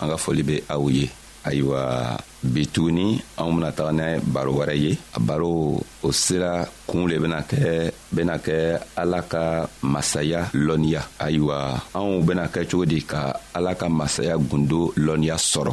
an ka foli bɛ aw ye ayiwa bi tuguni anw bɛna taga n'a baro wɛrɛ ye a baro o sira kun le bɛna kɛ bɛna kɛ ala ka masaya lɔnniya ayiwa anw bɛna kɛ cogo di ka ala ka masaya gundo lɔnniya sɔrɔ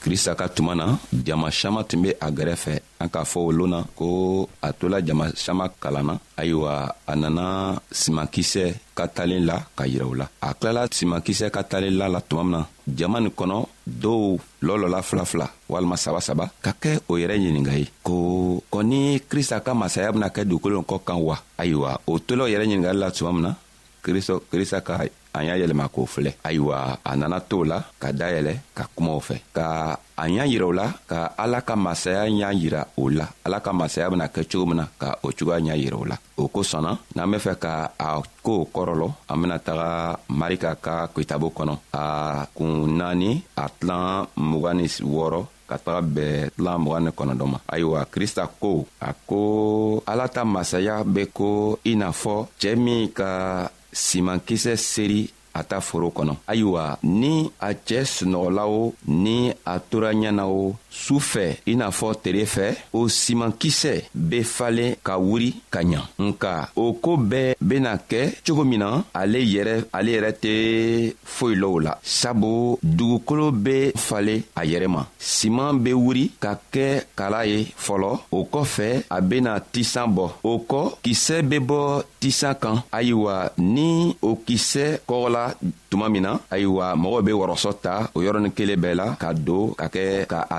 krista ka tuma na jama siama tun be a gɛrɛfɛ an k'a fɔ olu na ko a tola jama siama kalanna ayiwa a nana simakisɛ ka talen la ka yira u la a tilala simakisɛ ka talen la la tuma min na jama nin kɔnɔ dɔw lɔlɔla fila fila walima saba saba ka kɛ o yɛrɛ ɲininga ye ko kɔni krista ka masaya bena kɛ dugukolo kɔ kan wa ayiwa o tola o yɛrɛ ɲiningari la tuma min na kristo krista ka an y'a yɛlɛma k'o filɛ ayiwa a nana to la ka dayɛlɛ ka kumaw fɛ ka an y'a yira o la ka ala ka masaya y'a yira o la ala ka masaya bena kɛ cogo min na ka o cogoya y'a yira o la o kosɔnna n'an be fɛ ka a koo kɔrɔlɔ an bena taga marika ka kitabo kɔnɔ a kun naani a tilan mugan ni wɔɔrɔ ka taga bɛɛ tila mugan ni kɔnɔdɔ ma ayiwa krista ko a ko ala ta masaya be ko i n'a fɔ cɛɛ min ka simankisɛ seri a ta foro kɔnɔ ayiwa ni a cɛ sunɔgɔla o ni a tora ɲɛ na o su fɛ i n'a fɔ tere fɛ o simankisɛ be falen ka wuri ka ɲa nka o koo bɛɛ bena kɛ cogo min na ale yɛrɛ ale yɛrɛ tɛ foyi lɔw la sabu dugukolo bɛ falen a yɛrɛ ma siman bɛ wuri ka kɛ kala ye fɔlɔ o kɔfɛ a bɛna tisan bɔ o kɔ kisɛ bɛ bɔ tisan kan ayiwa ni o kisɛ kɔgɔla tuma min na ayiwa mɔgɔ bɛ wɔrɔsɔ ta o yɔrɔnin kelen bɛɛ la ka don ka kɛ ka a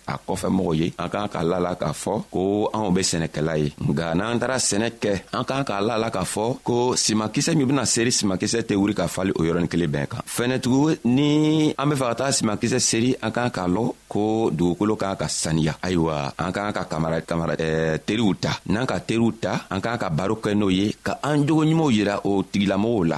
a kɔfɛ mɔgɔ ye an k'an k'a la la k'a fɔ ko anw be sɛnɛkɛla ye nka n'an taara sɛnɛ kɛ an k'an k'a la la k'a fɔ ko simakisɛ min bena seri simakisɛ tɛ wuri ka fali o yɔrɔnin kelen bɛɛ kan fɛnɛtugu ni an be fɛ ka taa simakisɛ seri an k'an k'a lɔn ko dugukolo k'an ka saniya ayiwa an k'an ka kamara kamara eh, teriw ta n'an ka teriw ta an k'an ka baro kɛ n'o ye ka an jogo ɲumanw yira o tigilamɔgɔw la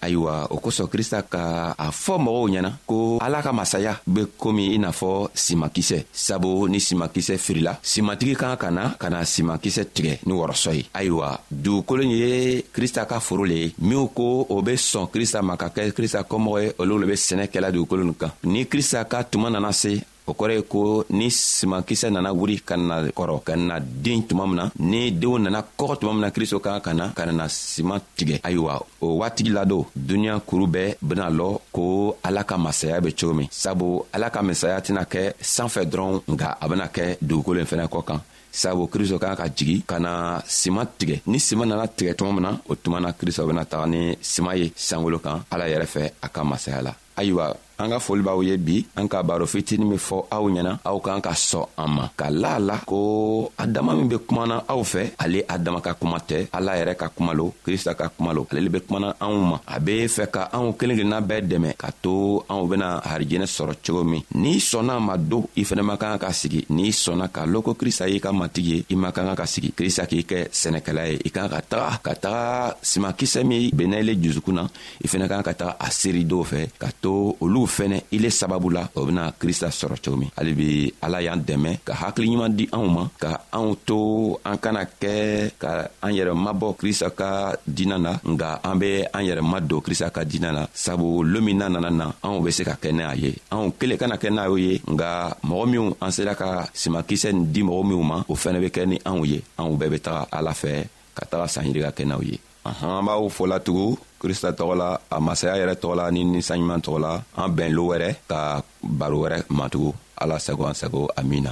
ayiwa o kosɔn krista ka a fɔ mɔgɔw ɲɛna ko ala ka masaya be komi i n'a fɔ simakisɛ sabu ni simakisɛ firila simatigi kan ka na ka na simakisɛ tigɛ ni wɔrɔsɔ ye ayiwa dugukolo ye krista ka foro le ye minw ko o be sɔn krista ma ka kɛ krista kɔmɔgɔ ye olu le be sɛnɛ kɛla dugukolo nin kan ni krista ka tuma nana se o kɔrɔ ye ko ni simankisɛ nana wuri ka na kɔrɔ ka na den tuma min na ni denw nana kɔgɔ tuma min na kristo kan ka na ka nana siman tigɛ ayiwa o waatigi ladon duniɲa kuru bɛɛ bena lɔ ko ala ka masaya be cogo min sabu ala ka masaya tɛna kɛ sanfɛ dɔrɔn nka a bena kɛ dugukolo in fɛnɛ kɔ kan sabu kristo kan ka jigi ka na siman tigɛ ni siman nana tigɛ tuma min na o tuma na kristo bena taga ni siman ye sankolo kan ala yɛrɛ fɛ a ka masaya la ayiwa an ka foli b'aw ye bi an ka baro fitini min fɔ aw ɲɛna aw kan ka sɔn an ma ka la a la ko a dama min be kumana aw fɛ ale a dama ka kuma tɛ ala yɛrɛ ka kuma lo krista ka kuma lo ale le be kumana anw ma a be fɛ ka anw kelen kelenna bɛɛ dɛmɛ ka to anw bena harijɛnɛ sɔrɔ cogo min n'i sɔnna ma don i fɛnɛ man kan ka sigi n'i sɔnna k'a lɔn ko krista y'i ka matigi ye i man kan ka sigi krista k'i kɛ sɛnɛkɛla ye i kan ka taga ka taga simakisɛ min benna ile jusukun na i fɛnɛ kan ka taga a seri dɔw fɛ ka to olu fɛnɛ i le sababu la o bena krista sɔrɔ cogo min hali bi ala y'an dɛmɛ ka hakili ɲuman di anw ma ka anw to an kana kɛ ka an yɛrɛ mabɔ krista ka dina na nga an be an yɛrɛ ma don krista ka dina na sabu loon min na nana na anw be se ka kɛ n'a ye anw kelen kana kɛ n'a ye nga mɔgɔ minw an sera ka simakisɛ nin di mɔgɔ minw ma o fɛnɛ be kɛ ni anw ye anw bɛɛ be taga ala fɛ ka taga sanjirika kɛ n'aw ye an b'aw fola tugun krista tɔgɔ la a masaya yɛrɛ tɔgɔ la ni ninsanɲuman tɔgɔ la an bɛn lo wɛrɛ ka baro wɛrɛ matugu ala sago an sago amina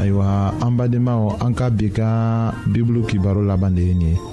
ayiwa an badenmaw an ka bi ka bibulu kibaro laban de ye nin ye